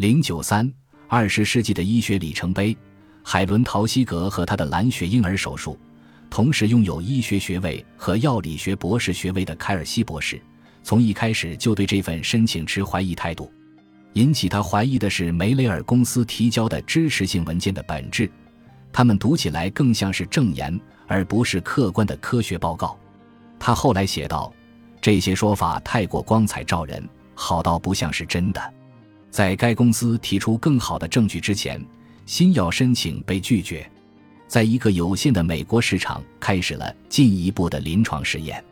零九三二十世纪的医学里程碑，海伦·陶希格和他的蓝血婴儿手术。同时拥有医学学位和药理学博士学位的凯尔西博士，从一开始就对这份申请持怀疑态度。引起他怀疑的是梅雷尔公司提交的支持性文件的本质，他们读起来更像是证言，而不是客观的科学报告。他后来写道：“这些说法太过光彩照人，好到不像是真的。”在该公司提出更好的证据之前，新药申请被拒绝。在一个有限的美国市场，开始了进一步的临床试验。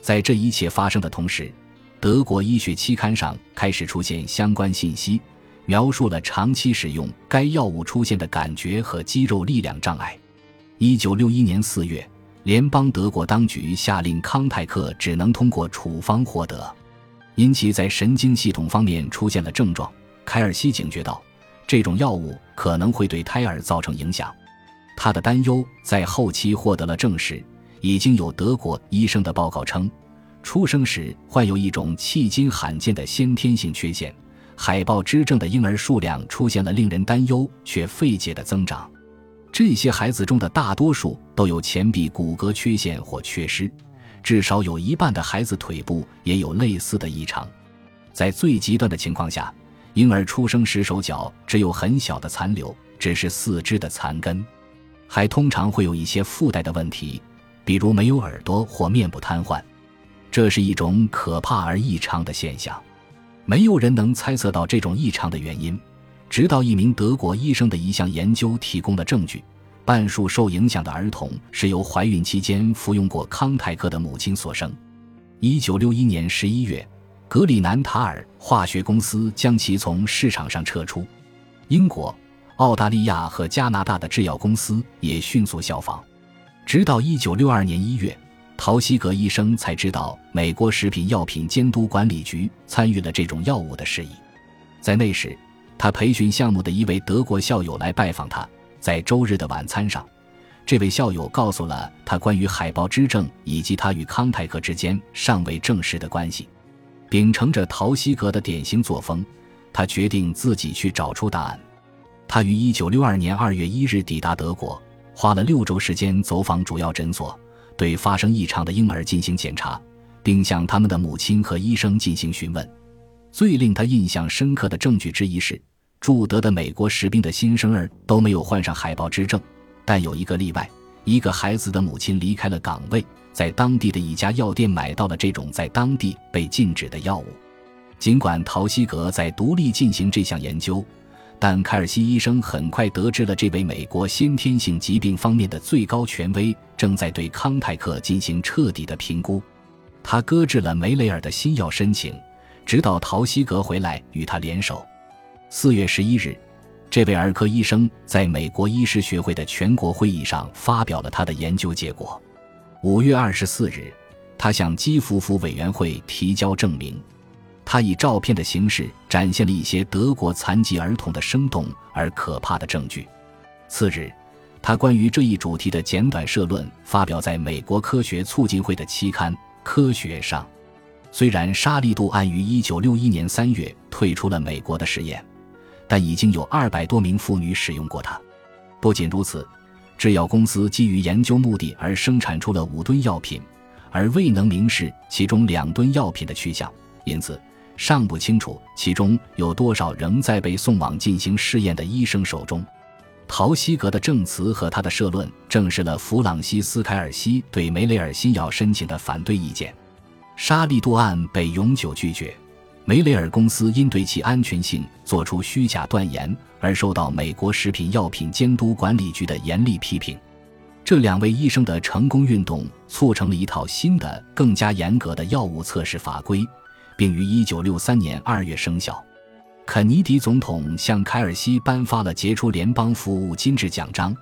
在这一切发生的同时，德国医学期刊上开始出现相关信息，描述了长期使用该药物出现的感觉和肌肉力量障碍。一九六一年四月，联邦德国当局下令康泰克只能通过处方获得，因其在神经系统方面出现了症状。凯尔西警觉到，这种药物可能会对胎儿造成影响。他的担忧在后期获得了证实。已经有德国医生的报告称，出生时患有一种迄今罕见的先天性缺陷——海豹肢症的婴儿数量出现了令人担忧却费解的增长。这些孩子中的大多数都有前臂骨骼缺陷或缺失，至少有一半的孩子腿部也有类似的异常。在最极端的情况下，婴儿出生时手脚只有很小的残留，只是四肢的残根。还通常会有一些附带的问题，比如没有耳朵或面部瘫痪，这是一种可怕而异常的现象。没有人能猜测到这种异常的原因，直到一名德国医生的一项研究提供了证据：半数受影响的儿童是由怀孕期间服用过康泰克的母亲所生。一九六一年十一月，格里南塔尔化学公司将其从市场上撤出。英国。澳大利亚和加拿大的制药公司也迅速效仿，直到一九六二年一月，陶希格医生才知道美国食品药品监督管理局参与了这种药物的事宜。在那时，他培训项目的一位德国校友来拜访他，在周日的晚餐上，这位校友告诉了他关于海豹之症以及他与康泰克之间尚未证实的关系。秉承着陶希格的典型作风，他决定自己去找出答案。他于一九六二年二月一日抵达德国，花了六周时间走访主要诊所，对发生异常的婴儿进行检查，并向他们的母亲和医生进行询问。最令他印象深刻的证据之一是，驻德的美国士兵的新生儿都没有患上海豹之症，但有一个例外：一个孩子的母亲离开了岗位，在当地的一家药店买到了这种在当地被禁止的药物。尽管陶希格在独立进行这项研究。但凯尔西医生很快得知了这位美国先天性疾病方面的最高权威正在对康泰克进行彻底的评估，他搁置了梅雷尔的新药申请，直到陶希格回来与他联手。四月十一日，这位儿科医生在美国医师学会的全国会议上发表了他的研究结果。五月二十四日，他向基辅府委员会提交证明。他以照片的形式展现了一些德国残疾儿童的生动而可怕的证据。次日，他关于这一主题的简短社论发表在美国科学促进会的期刊《科学》上。虽然沙利度案于1961年3月退出了美国的实验，但已经有200多名妇女使用过它。不仅如此，制药公司基于研究目的而生产出了五吨药品，而未能明示其中两吨药品的去向，因此。尚不清楚其中有多少仍在被送往进行试验的医生手中。陶希格的证词和他的社论证实了弗朗西斯·凯尔西对梅雷尔新药申请的反对意见。沙利度案被永久拒绝，梅雷尔公司因对其安全性作出虚假断言而受到美国食品药品监督管理局的严厉批评。这两位医生的成功运动促成了一套新的、更加严格的药物测试法规。并于1963年2月生效。肯尼迪总统向凯尔西颁发了杰出联邦服务金质奖章，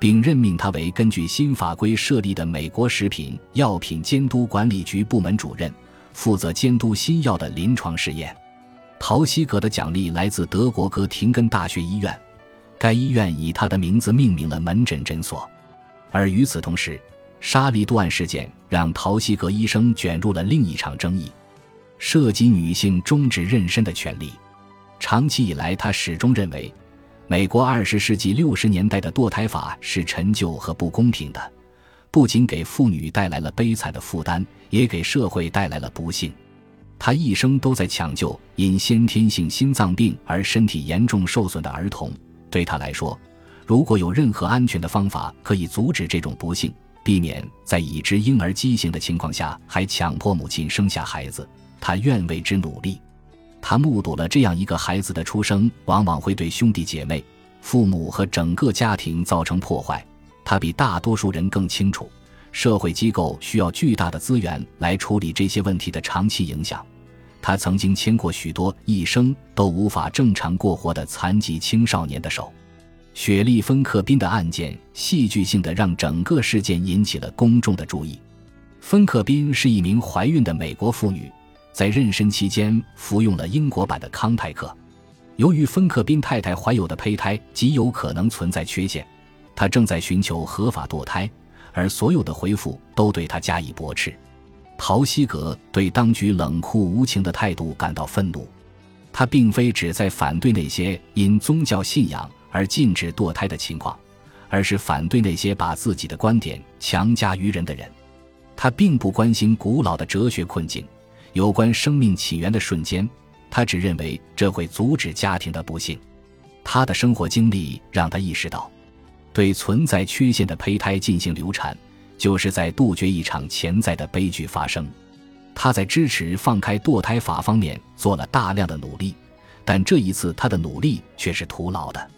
并任命他为根据新法规设立的美国食品药品监督管理局部门主任，负责监督新药的临床试验。陶希格的奖励来自德国哥廷根大学医院，该医院以他的名字命名了门诊诊所。而与此同时，沙利度案事件让陶希格医生卷入了另一场争议。涉及女性终止妊娠的权利。长期以来，他始终认为，美国二十世纪六十年代的堕胎法是陈旧和不公平的，不仅给妇女带来了悲惨的负担，也给社会带来了不幸。他一生都在抢救因先天性心脏病而身体严重受损的儿童。对他来说，如果有任何安全的方法可以阻止这种不幸，避免在已知婴儿畸形的情况下还强迫母亲生下孩子，他愿为之努力。他目睹了这样一个孩子的出生，往往会对兄弟姐妹、父母和整个家庭造成破坏。他比大多数人更清楚，社会机构需要巨大的资源来处理这些问题的长期影响。他曾经牵过许多一生都无法正常过活的残疾青少年的手。雪莉·芬克宾的案件戏剧性的让整个事件引起了公众的注意。芬克宾是一名怀孕的美国妇女，在妊娠期间服用了英国版的康泰克。由于芬克宾太太怀有的胚胎极有可能存在缺陷，她正在寻求合法堕胎，而所有的回复都对他加以驳斥。陶希格对当局冷酷无情的态度感到愤怒，他并非只在反对那些因宗教信仰。而禁止堕胎的情况，而是反对那些把自己的观点强加于人的人。他并不关心古老的哲学困境，有关生命起源的瞬间，他只认为这会阻止家庭的不幸。他的生活经历让他意识到，对存在缺陷的胚胎进行流产，就是在杜绝一场潜在的悲剧发生。他在支持放开堕胎法方面做了大量的努力，但这一次他的努力却是徒劳的。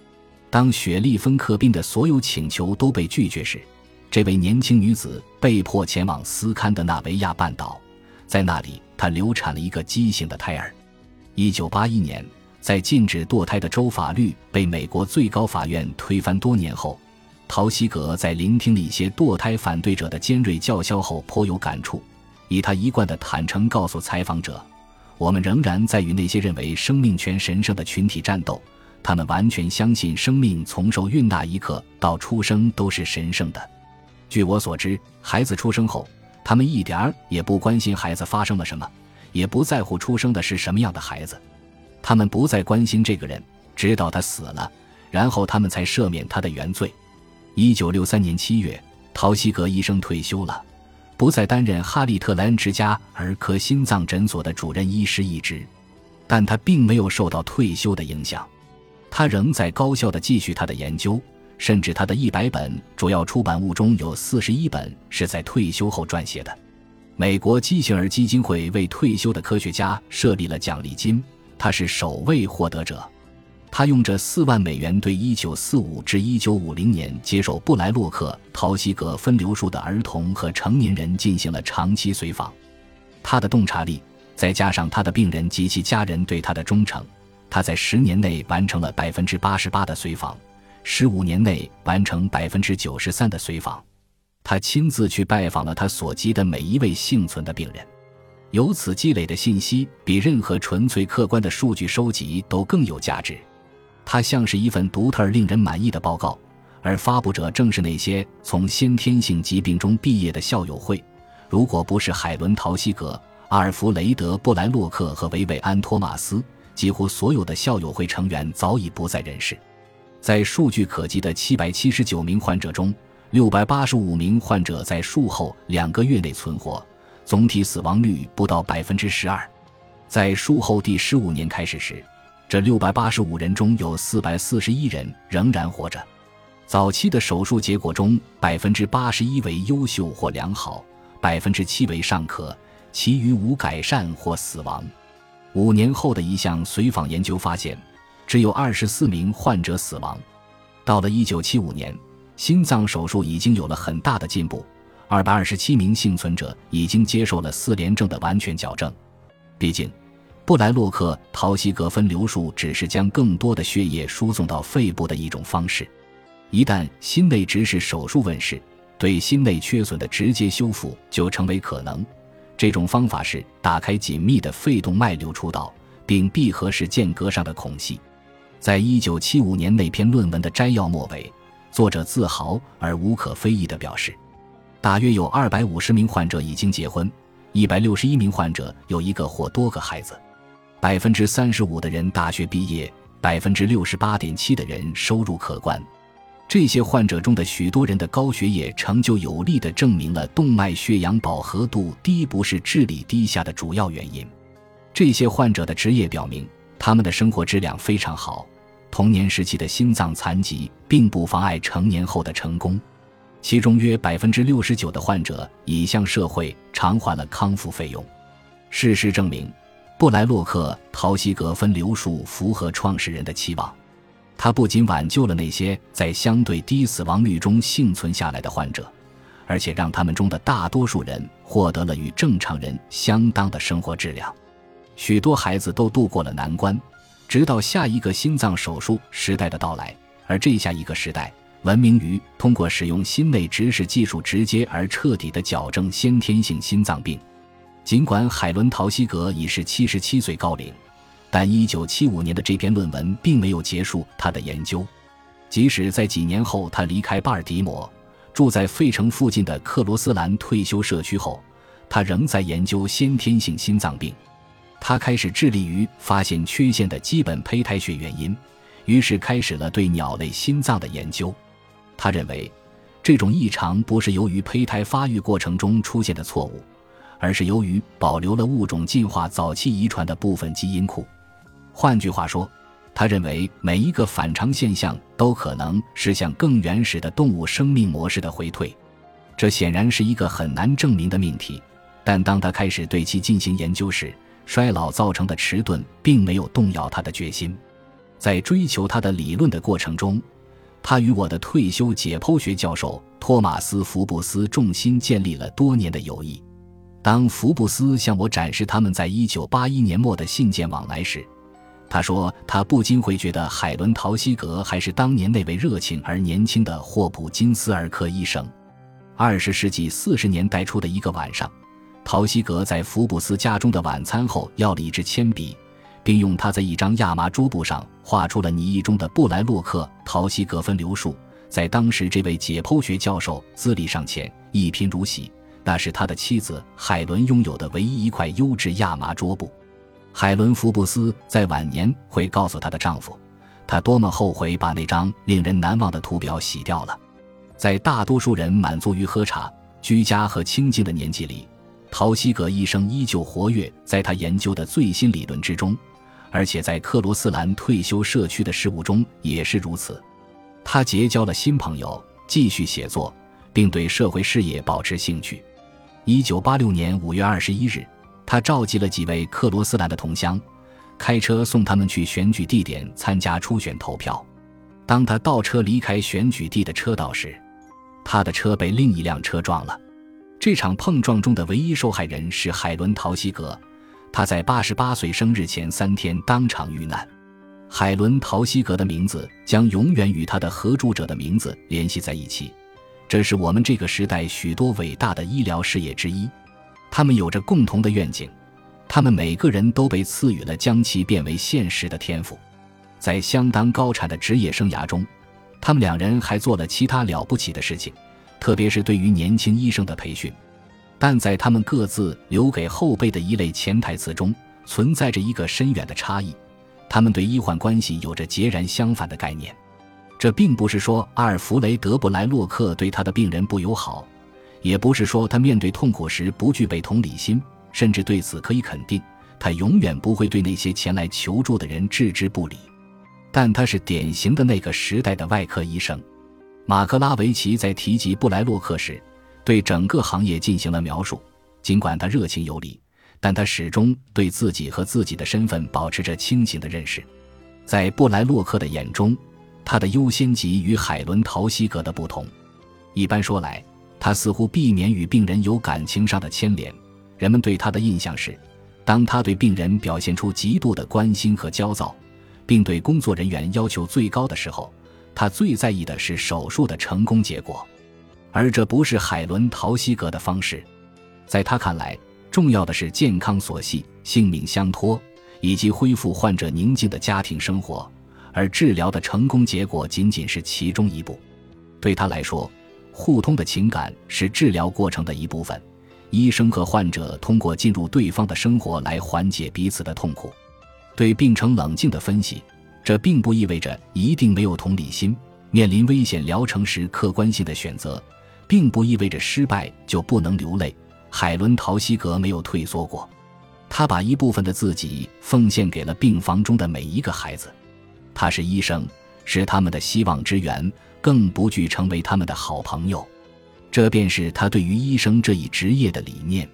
当雪莉·芬克宾的所有请求都被拒绝时，这位年轻女子被迫前往斯堪的纳维亚半岛，在那里，她流产了一个畸形的胎儿。1981年，在禁止堕胎的州法律被美国最高法院推翻多年后，陶希格在聆听了一些堕胎反对者的尖锐叫嚣后颇有感触，以他一贯的坦诚告诉采访者：“我们仍然在与那些认为生命权神圣的群体战斗。”他们完全相信，生命从受孕那一刻到出生都是神圣的。据我所知，孩子出生后，他们一点儿也不关心孩子发生了什么，也不在乎出生的是什么样的孩子。他们不再关心这个人，直到他死了，然后他们才赦免他的原罪。一九六三年七月，陶希格医生退休了，不再担任哈利特莱恩之家儿科心脏诊所的主任医师一职，但他并没有受到退休的影响。他仍在高效地继续他的研究，甚至他的一百本主要出版物中有四十一本是在退休后撰写的。美国畸形儿基金会为退休的科学家设立了奖励金，他是首位获得者。他用这四万美元对一九四五至一九五零年接受布莱洛克·陶希格分流术的儿童和成年人进行了长期随访。他的洞察力，再加上他的病人及其家人对他的忠诚。他在十年内完成了百分之八十八的随访，十五年内完成百分之九十三的随访。他亲自去拜访了他所及的每一位幸存的病人，由此积累的信息比任何纯粹客观的数据收集都更有价值。它像是一份独特令人满意的报告，而发布者正是那些从先天性疾病中毕业的校友会。如果不是海伦·陶希格、阿尔弗雷德·布莱洛克和维维安·托马斯。几乎所有的校友会成员早已不在人世，在数据可及的七百七十九名患者中，六百八十五名患者在术后两个月内存活，总体死亡率不到百分之十二。在术后第十五年开始时，这六百八十五人中有四百四十一人仍然活着。早期的手术结果中，百分之八十一为优秀或良好，百分之七为尚可，其余无改善或死亡。五年后的一项随访研究发现，只有二十四名患者死亡。到了一九七五年，心脏手术已经有了很大的进步，二百二十七名幸存者已经接受了四联症的完全矫正。毕竟，布莱洛克·陶希格分流术只是将更多的血液输送到肺部的一种方式。一旦心内直视手术问世，对心内缺损的直接修复就成为可能。这种方法是打开紧密的肺动脉流出道，并闭合时间隔上的孔隙。在一九七五年那篇论文的摘要末尾，作者自豪而无可非议地表示：“大约有二百五十名患者已经结婚，一百六十一名患者有一个或多个孩子。百分之三十五的人大学毕业，百分之六十八点七的人收入可观。这些患者中的许多人的高血液成就有力地证明了动脉血氧饱和度低不是智力低下的主要原因。这些患者的职业表明，他们的生活质量非常好。童年时期的心脏残疾并不妨碍成年后的成功。其中约百分之六十九的患者已向社会偿还了康复费用。事实证明，布莱洛克·陶希格分流术符合创始人的期望。他不仅挽救了那些在相对低死亡率中幸存下来的患者，而且让他们中的大多数人获得了与正常人相当的生活质量。许多孩子都度过了难关，直到下一个心脏手术时代的到来。而这下一个时代，闻名于通过使用心内直视技术直接而彻底地矫正先天性心脏病。尽管海伦·陶希格已是七十七岁高龄。但1975年的这篇论文并没有结束他的研究，即使在几年后他离开巴尔的摩，住在费城附近的克罗斯兰退休社区后，他仍在研究先天性心脏病。他开始致力于发现缺陷的基本胚胎学原因，于是开始了对鸟类心脏的研究。他认为，这种异常不是由于胚胎发育过程中出现的错误，而是由于保留了物种进化早期遗传的部分基因库。换句话说，他认为每一个反常现象都可能是向更原始的动物生命模式的回退。这显然是一个很难证明的命题，但当他开始对其进行研究时，衰老造成的迟钝并没有动摇他的决心。在追求他的理论的过程中，他与我的退休解剖学教授托马斯·福布斯重心建立了多年的友谊。当福布斯向我展示他们在1981年末的信件往来时，他说：“他不禁会觉得海伦·陶希格还是当年那位热情而年轻的霍普金斯儿科医生。”二十世纪四十年代初的一个晚上，陶希格在福布斯家中的晚餐后要了一支铅笔，并用它在一张亚麻桌布上画出了拟意中的布莱洛克·陶希格分流术。在当时这位解剖学教授资历尚浅，一贫如洗，那是他的妻子海伦拥有的唯一一块优质亚麻桌布。海伦·福布斯在晚年会告诉她的丈夫，她多么后悔把那张令人难忘的图表洗掉了。在大多数人满足于喝茶、居家和清静的年纪里，陶希格医生依旧活跃在他研究的最新理论之中，而且在克罗斯兰退休社区的事务中也是如此。他结交了新朋友，继续写作，并对社会事业保持兴趣。一九八六年五月二十一日。他召集了几位克罗斯兰的同乡，开车送他们去选举地点参加初选投票。当他倒车离开选举地的车道时，他的车被另一辆车撞了。这场碰撞中的唯一受害人是海伦·陶希格，他在八十八岁生日前三天当场遇难。海伦·陶希格的名字将永远与他的合著者的名字联系在一起，这是我们这个时代许多伟大的医疗事业之一。他们有着共同的愿景，他们每个人都被赐予了将其变为现实的天赋。在相当高产的职业生涯中，他们两人还做了其他了不起的事情，特别是对于年轻医生的培训。但在他们各自留给后辈的一类潜台词中，存在着一个深远的差异：他们对医患关系有着截然相反的概念。这并不是说阿尔弗雷德·布莱洛克对他的病人不友好。也不是说他面对痛苦时不具备同理心，甚至对此可以肯定，他永远不会对那些前来求助的人置之不理。但他是典型的那个时代的外科医生。马克拉维奇在提及布莱洛克时，对整个行业进行了描述。尽管他热情有礼，但他始终对自己和自己的身份保持着清醒的认识。在布莱洛克的眼中，他的优先级与海伦·陶希格的不同。一般说来。他似乎避免与病人有感情上的牵连。人们对他的印象是，当他对病人表现出极度的关心和焦躁，并对工作人员要求最高的时候，他最在意的是手术的成功结果。而这不是海伦·陶希格的方式。在他看来，重要的是健康所系、性命相托，以及恢复患者宁静的家庭生活，而治疗的成功结果仅仅是其中一步。对他来说。互通的情感是治疗过程的一部分，医生和患者通过进入对方的生活来缓解彼此的痛苦。对病程冷静的分析，这并不意味着一定没有同理心。面临危险疗程时，客观性的选择，并不意味着失败就不能流泪。海伦·陶希格没有退缩过，他把一部分的自己奉献给了病房中的每一个孩子。他是医生，是他们的希望之源，更不惧成为他们的好朋友。这便是他对于医生这一职业的理念。